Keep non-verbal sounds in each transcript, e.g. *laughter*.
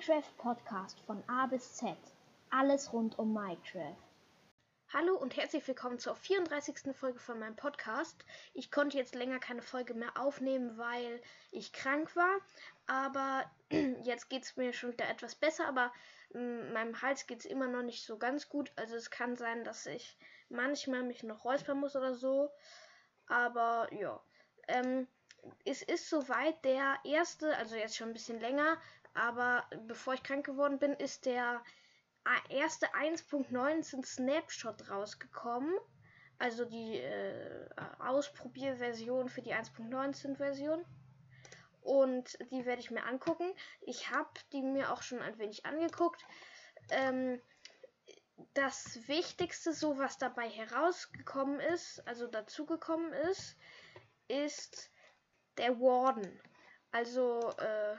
Minecraft Podcast von A bis Z. Alles rund um Minecraft. Hallo und herzlich willkommen zur 34. Folge von meinem Podcast. Ich konnte jetzt länger keine Folge mehr aufnehmen, weil ich krank war. Aber *clears throat* jetzt geht es mir schon wieder etwas besser. Aber mm, meinem Hals geht es immer noch nicht so ganz gut. Also es kann sein, dass ich manchmal mich noch räuspern muss oder so. Aber ja. Ähm, es ist soweit der erste, also jetzt schon ein bisschen länger, aber bevor ich krank geworden bin, ist der erste 1.19 Snapshot rausgekommen. Also die äh, Ausprobierversion für die 1.19 Version. Und die werde ich mir angucken. Ich habe die mir auch schon ein wenig angeguckt. Ähm, das Wichtigste, so was dabei herausgekommen ist, also dazugekommen ist, ist der Warden. Also, äh,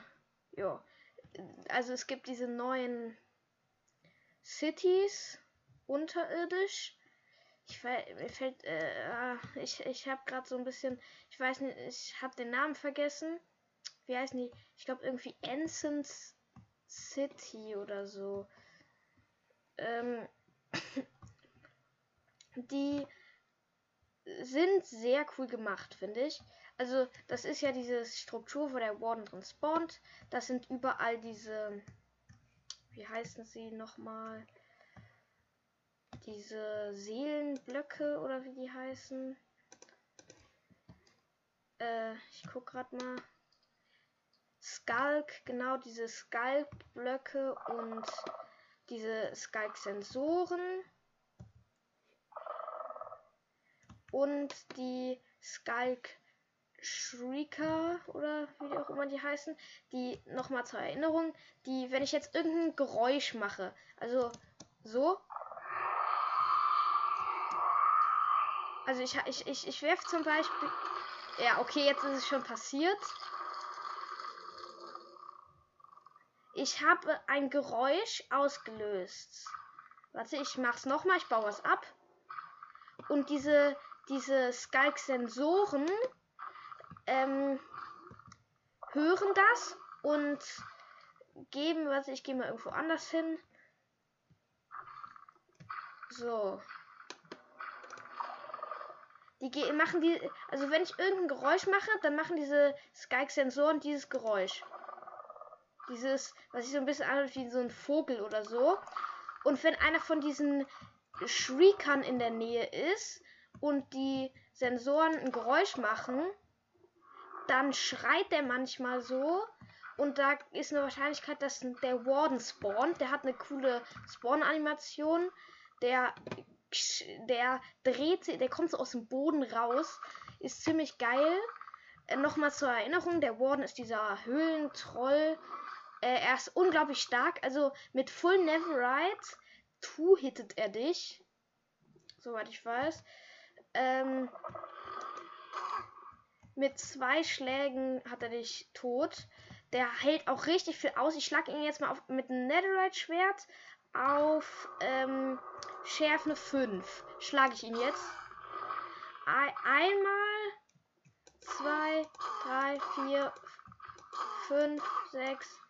also es gibt diese neuen Cities unterirdisch. Ich mir fällt, äh, ah, ich, ich habe gerade so ein bisschen, ich weiß nicht, ich habe den Namen vergessen. Wie heißen die? Ich glaube irgendwie Ensigns City oder so. Ähm, *laughs* die sind sehr cool gemacht, finde ich. Also, das ist ja diese Struktur, wo der Warden drin spawnt. Das sind überall diese. Wie heißen sie nochmal? Diese Seelenblöcke oder wie die heißen. Äh, ich guck grad mal. Skulk, genau diese Skulk-Blöcke und diese Skulk-Sensoren. Und die Skulk Shrieker oder wie auch immer die heißen, die nochmal zur Erinnerung, die, wenn ich jetzt irgendein Geräusch mache, also so. Also ich, ich, ich, ich werfe zum Beispiel. Ja, okay, jetzt ist es schon passiert. Ich habe ein Geräusch ausgelöst. Warte, ich mach's nochmal, ich baue was ab. Und diese, diese Skalk-Sensoren ähm, hören das und geben, was ich gehe mal irgendwo anders hin. So. Die machen die, also wenn ich irgendein Geräusch mache, dann machen diese Skype-Sensoren dieses Geräusch. Dieses, was sich so ein bisschen anhört wie so ein Vogel oder so. Und wenn einer von diesen Shriekern in der Nähe ist und die Sensoren ein Geräusch machen, dann schreit der manchmal so. Und da ist eine Wahrscheinlichkeit, dass der Warden spawnt. Der hat eine coole Spawn-Animation. Der, der dreht sich, der kommt so aus dem Boden raus. Ist ziemlich geil. Äh, Nochmal zur Erinnerung, der Warden ist dieser Höhlentroll. Äh, er ist unglaublich stark. Also mit Full Neverite two-hittet er dich. Soweit ich weiß. Ähm, mit zwei Schlägen hat er dich tot. Der hält auch richtig viel aus. Ich schlage ihn jetzt mal auf, mit einem Netherite-Schwert auf ähm, Schärfe 5. Schlage ich ihn jetzt. Ein, einmal, zwei, drei, vier, fünf, sechs,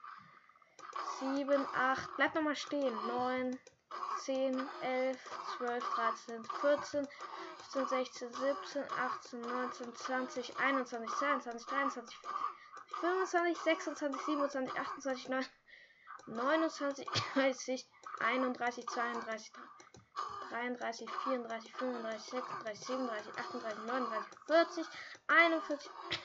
sieben, acht. Bleib nochmal stehen. Neun, zehn, elf, zwölf, dreizehn, vierzehn, 15, 16, 17, 18, 19, 20, 21, 22, 23, 25, 26, 27, 28, 9, 29, 30, 31, 32, 33, 33, 34, 35, 36, 37, 38, 39, 40, 41,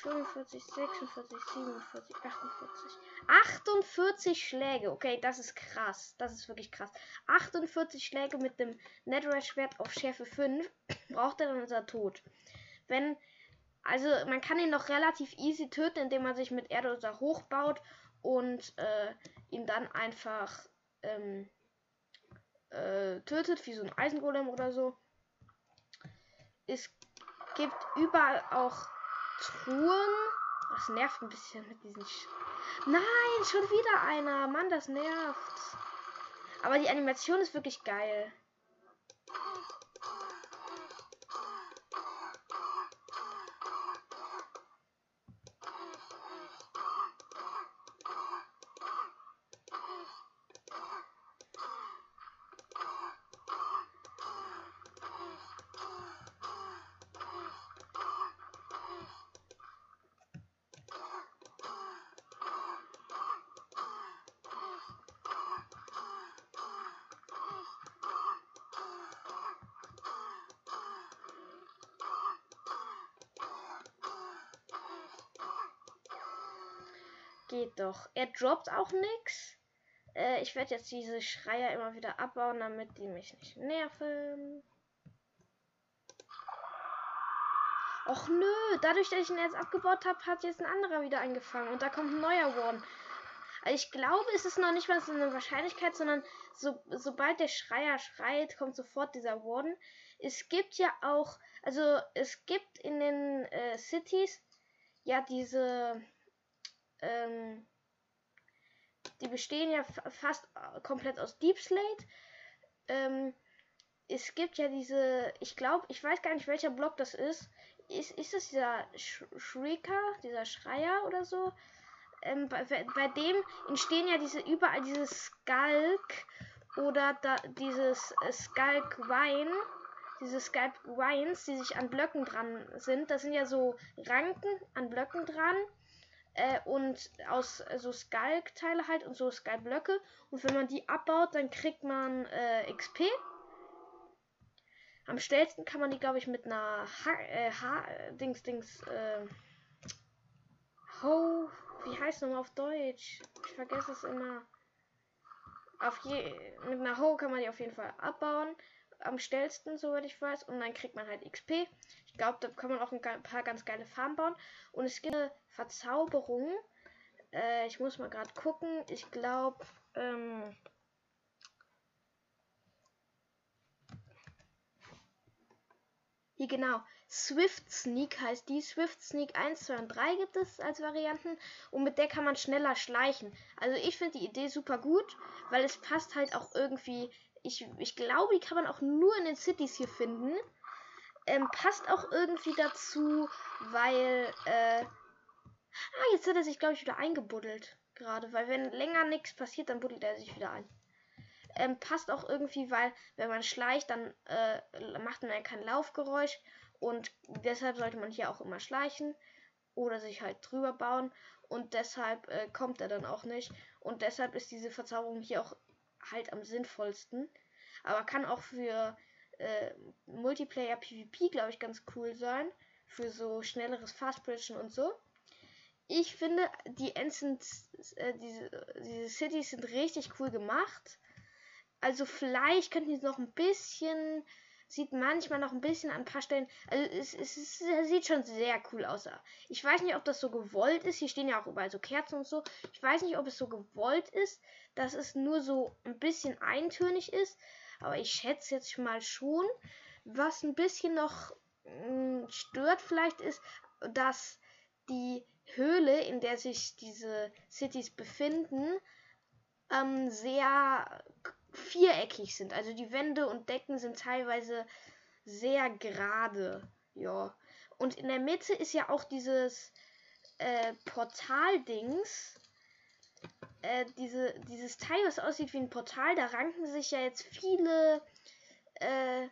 45, 46, 47, 48. 48 Schläge. Okay, das ist krass. Das ist wirklich krass. 48 Schläge mit dem Netherite-Schwert auf Schärfe 5 *coughs* braucht er dann unser Tod. Wenn. Also, man kann ihn noch relativ easy töten, indem man sich mit Erde hochbaut und äh, ihn dann einfach ähm, äh, tötet, wie so ein Eisengolem oder so. Es gibt überall auch Truhen. Das nervt ein bisschen mit diesen. Sch Nein, schon wieder einer. Mann, das nervt. Aber die Animation ist wirklich geil. Geht doch. Er droppt auch nix. Äh, ich werde jetzt diese Schreier immer wieder abbauen, damit die mich nicht nerven. Och nö, dadurch, dass ich ihn jetzt abgebaut habe, hat jetzt ein anderer wieder angefangen und da kommt ein neuer Warden. Also ich glaube, es ist noch nicht mal so eine Wahrscheinlichkeit, sondern so, sobald der Schreier schreit, kommt sofort dieser Warden. Es gibt ja auch, also es gibt in den äh, Cities ja diese, ähm, die bestehen ja fast äh, komplett aus Deep Slate. Ähm, es gibt ja diese, ich glaube, ich weiß gar nicht, welcher Block das ist. Ist, ist das dieser Sh Shrieker, dieser Schreier oder so? Ähm, bei, bei, dem entstehen ja diese überall diese Skulk oder da, dieses äh, Skulk Wine, diese Skulk Wines, die sich an Blöcken dran sind. Das sind ja so Ranken an Blöcken dran äh, und aus so also Skalk-Teile halt und so Skalk-Blöcke. Und wenn man die abbaut, dann kriegt man äh, XP. Am schnellsten kann man die, glaube ich, mit einer ha äh, ha Dings, Dings, äh, Ho, wie heißt nochmal auf Deutsch? Ich vergesse es immer. Auf je, mit einer Ho kann man die auf jeden Fall abbauen. Am schnellsten, soweit ich weiß. Und dann kriegt man halt XP. Ich glaube, da kann man auch ein paar ganz geile Farben bauen. Und es gibt eine Verzauberung. Äh, ich muss mal gerade gucken. Ich glaube, ähm, Hier genau. Swift Sneak heißt die. Swift Sneak 1, 2 und 3 gibt es als Varianten. Und mit der kann man schneller schleichen. Also ich finde die Idee super gut, weil es passt halt auch irgendwie. Ich, ich glaube, die kann man auch nur in den Cities hier finden ähm, passt auch irgendwie dazu, weil, äh, ah, jetzt hat er sich, glaube ich, wieder eingebuddelt. Gerade, weil wenn länger nichts passiert, dann buddelt er sich wieder ein. Ähm, passt auch irgendwie, weil wenn man schleicht, dann äh, macht man ja kein Laufgeräusch und deshalb sollte man hier auch immer schleichen oder sich halt drüber bauen und deshalb äh, kommt er dann auch nicht und deshalb ist diese Verzauberung hier auch halt am sinnvollsten, aber kann auch für äh, Multiplayer PvP, glaube ich, ganz cool sein. Für so schnelleres Fastbridgen und so. Ich finde, die Ends äh, diese, diese Cities sind richtig cool gemacht. Also vielleicht könnten die noch ein bisschen, sieht manchmal noch ein bisschen an ein paar Stellen, also es, es, es, sieht schon sehr cool aus. Ich weiß nicht, ob das so gewollt ist. Hier stehen ja auch überall so Kerzen und so. Ich weiß nicht, ob es so gewollt ist, dass es nur so ein bisschen eintönig ist. Aber ich schätze jetzt mal schon, was ein bisschen noch mh, hm, stört vielleicht ist, dass die Höhle, in der sich diese Cities befinden, ähm, sehr viereckig sind. Also die Wände und Decken sind teilweise sehr gerade. Ja. Und in der Mitte ist ja auch dieses äh, Portal-Dings äh, diese, dieses Teil, was aussieht wie ein Portal, da ranken sich ja jetzt viele, äh,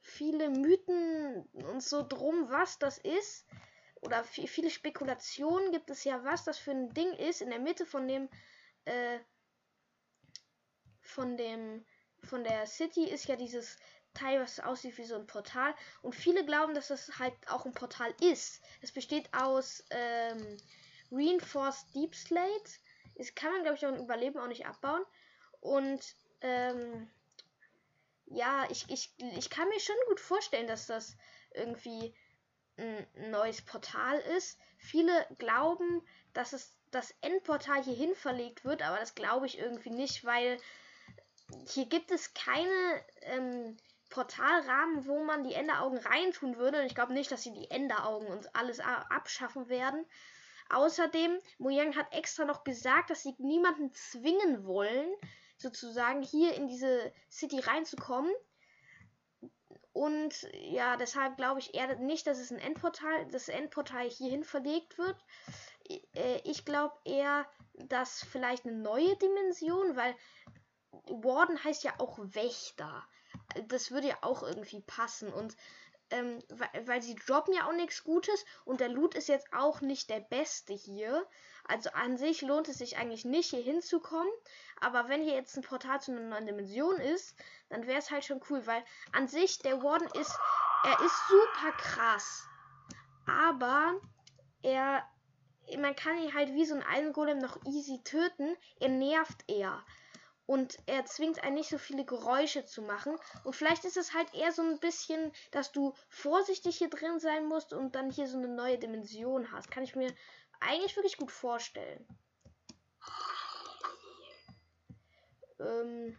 viele Mythen und so drum, was das ist. Oder viele Spekulationen gibt es ja, was das für ein Ding ist. In der Mitte von dem, äh, von dem, von der City ist ja dieses Teil, was aussieht wie so ein Portal. Und viele glauben, dass das halt auch ein Portal ist. Es besteht aus ähm, Reinforced Deep Slate ist, kann man, glaube ich, auch ein Überleben auch nicht abbauen. Und ähm, ja, ich, ich, ich kann mir schon gut vorstellen, dass das irgendwie ein neues Portal ist. Viele glauben, dass es das Endportal hierhin verlegt wird, aber das glaube ich irgendwie nicht, weil hier gibt es keine ähm, Portalrahmen, wo man die Enderaugen reintun würde. Und ich glaube nicht, dass sie die Enderaugen und alles abschaffen werden. Außerdem, Mojang hat extra noch gesagt, dass sie niemanden zwingen wollen, sozusagen hier in diese City reinzukommen. Und ja, deshalb glaube ich eher nicht, dass es ein Endportal, das Endportal hierhin verlegt wird. Äh, ich glaube eher, dass vielleicht eine neue Dimension, weil Warden heißt ja auch Wächter. Das würde ja auch irgendwie passen. Und ähm, weil, weil sie droppen ja auch nichts Gutes und der Loot ist jetzt auch nicht der beste hier. Also an sich lohnt es sich eigentlich nicht hier hinzukommen. Aber wenn hier jetzt ein Portal zu einer neuen Dimension ist, dann wäre es halt schon cool, weil an sich der Warden ist, er ist super krass. Aber er, man kann ihn halt wie so ein Eisengolem noch easy töten. Er nervt eher. Und er zwingt einen nicht so viele Geräusche zu machen. Und vielleicht ist es halt eher so ein bisschen, dass du vorsichtig hier drin sein musst und dann hier so eine neue Dimension hast. Kann ich mir eigentlich wirklich gut vorstellen. Ähm,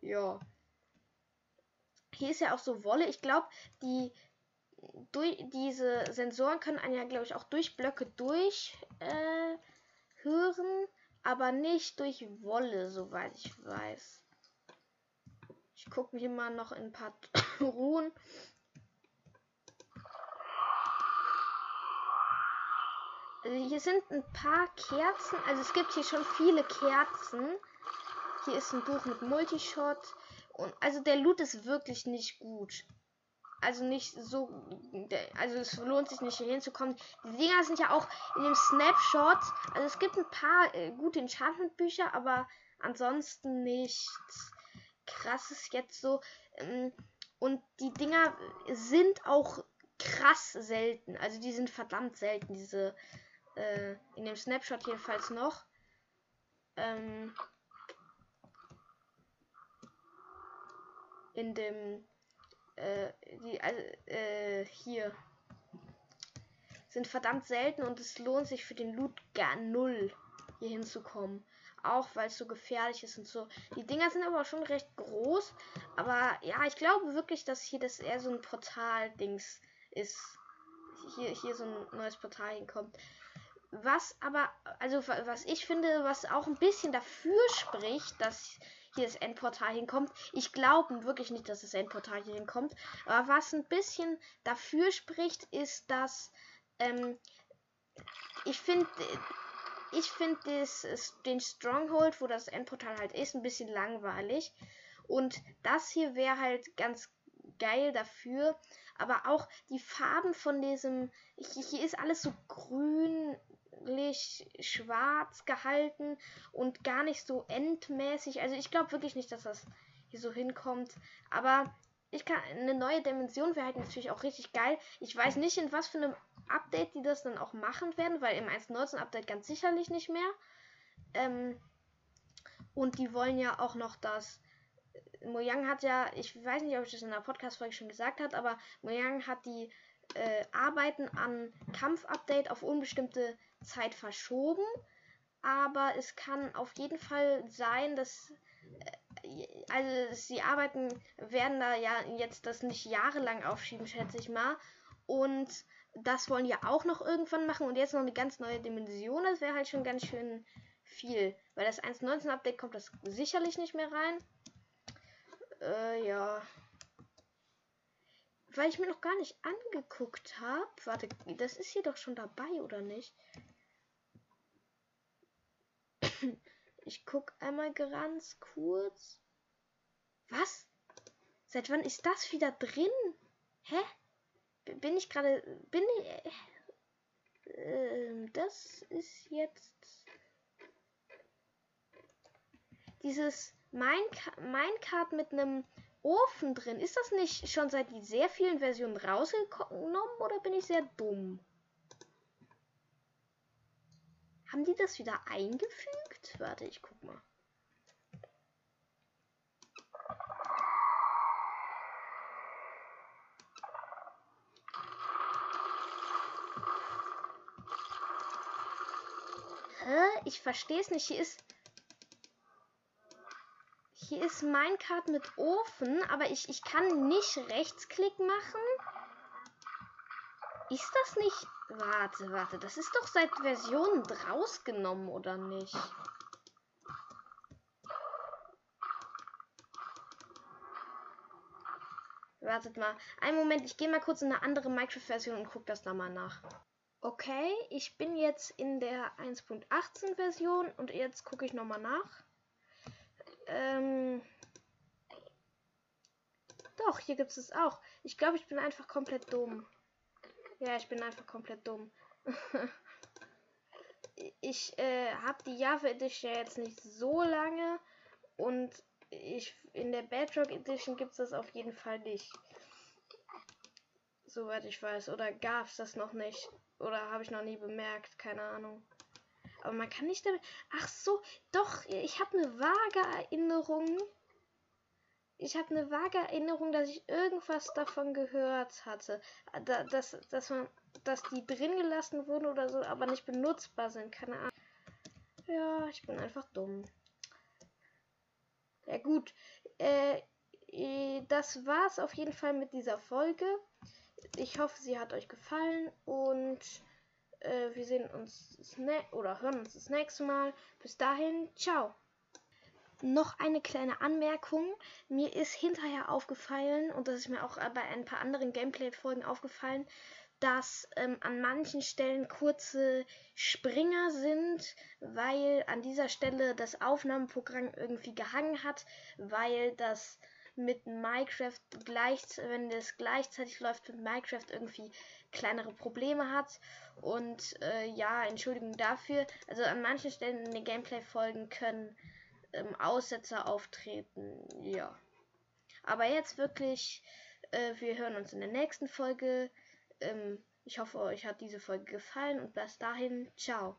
ja. Hier ist ja auch so Wolle. Ich glaube, die durch diese Sensoren können einen ja, glaube ich, auch durch Blöcke durch äh, hören, aber nicht durch Wolle, soweit ich weiß. Ich gucke hier mal noch in ein paar *coughs* Ruhen. Also hier sind ein paar Kerzen. Also es gibt hier schon viele Kerzen. Hier ist ein Buch mit Multishot. Und also der Loot ist wirklich nicht gut. Also nicht so. Also es lohnt sich nicht hier hinzukommen. Die Dinger sind ja auch in dem Snapshot. Also es gibt ein paar äh, gute Enchantment-Bücher, aber ansonsten nichts krasses jetzt so. Ähm, und die Dinger sind auch krass selten. Also die sind verdammt selten, diese äh, in dem Snapshot jedenfalls noch. Ähm, in dem äh, die also, äh, hier sind verdammt selten und es lohnt sich für den Loot gar null hier hinzukommen. Auch weil es so gefährlich ist und so. Die Dinger sind aber schon recht groß. Aber ja, ich glaube wirklich, dass hier das eher so ein Portal-Dings ist. Hier, hier so ein neues Portal hinkommt. Was aber, also was ich finde, was auch ein bisschen dafür spricht, dass hier das Endportal hinkommt. Ich glaube wirklich nicht, dass das Endportal hier hinkommt. Aber was ein bisschen dafür spricht, ist, dass ähm, ich finde, ich finde den Stronghold, wo das Endportal halt ist, ein bisschen langweilig. Und das hier wäre halt ganz geil dafür. Aber auch die Farben von diesem. Hier ist alles so grün, schwarz gehalten und gar nicht so endmäßig. Also ich glaube wirklich nicht, dass das hier so hinkommt. Aber ich kann eine neue Dimension wäre halt natürlich auch richtig geil. Ich weiß nicht, in was für einem Update die das dann auch machen werden, weil im 1.19 Update ganz sicherlich nicht mehr. Ähm, und die wollen ja auch noch das. Mojang hat ja, ich weiß nicht, ob ich das in der Podcast-Folge schon gesagt habe, aber Mojang hat die äh, Arbeiten an Kampf-Update auf unbestimmte Zeit verschoben. Aber es kann auf jeden Fall sein, dass äh, also die Arbeiten werden da ja jetzt das nicht jahrelang aufschieben, schätze ich mal. Und das wollen die auch noch irgendwann machen und jetzt noch eine ganz neue Dimension. Das wäre halt schon ganz schön viel. Weil das 1.19 Update kommt das sicherlich nicht mehr rein. Äh, ja. Weil ich mir noch gar nicht angeguckt habe. Warte, das ist hier doch schon dabei, oder nicht? *coughs* Ich guck einmal ganz kurz. Was? Seit wann ist das wieder drin? Hä? Bin ich gerade. Bin ich. Äh, das ist jetzt. Dieses Minecart mit einem Ofen drin. Ist das nicht schon seit sehr vielen Versionen rausgenommen oder bin ich sehr dumm? Haben die das wieder eingefügt? Warte, ich guck mal. Hä? Ich verstehe es nicht. Hier ist hier ist Minecart mit Ofen, aber ich, ich kann nicht Rechtsklick machen. Ist das nicht... Warte, warte. Das ist doch seit Version rausgenommen, oder nicht? Wartet mal. Einen Moment, ich gehe mal kurz in eine andere Minecraft-Version und gucke das da mal nach. Okay, ich bin jetzt in der 1.18 Version und jetzt gucke ich nochmal nach. Ähm. Doch, hier gibt es es auch. Ich glaube, ich bin einfach komplett dumm. Ja, ich bin einfach komplett dumm. *laughs* ich äh, habe die Java Edition jetzt nicht so lange und ich in der Bedrock Edition gibt es das auf jeden Fall nicht. Soweit ich weiß. Oder gab es das noch nicht? Oder habe ich noch nie bemerkt? Keine Ahnung. Aber man kann nicht damit. Ach so, doch, ich habe eine vage Erinnerung. Ich habe eine vage Erinnerung, dass ich irgendwas davon gehört hatte. Da, dass, dass, man, dass die drin gelassen wurden oder so, aber nicht benutzbar sind. Keine Ahnung. Ja, ich bin einfach dumm. Ja gut, äh, äh das war's auf jeden Fall mit dieser Folge. Ich hoffe, sie hat euch gefallen und äh, wir sehen uns oder hören uns das nächste Mal. Bis dahin, ciao. Noch eine kleine Anmerkung. Mir ist hinterher aufgefallen, und das ist mir auch bei ein paar anderen Gameplay-Folgen aufgefallen, dass ähm, an manchen Stellen kurze Springer sind, weil an dieser Stelle das Aufnahmeprogramm irgendwie gehangen hat, weil das mit Minecraft gleich, wenn es gleichzeitig läuft mit Minecraft irgendwie kleinere Probleme hat. Und äh, ja, Entschuldigung dafür. Also an manchen Stellen in den Gameplay-Folgen können ähm, Aussetzer auftreten. Ja. Aber jetzt wirklich, äh, wir hören uns in der nächsten Folge. Ähm, ich hoffe, euch hat diese Folge gefallen und bis dahin, ciao.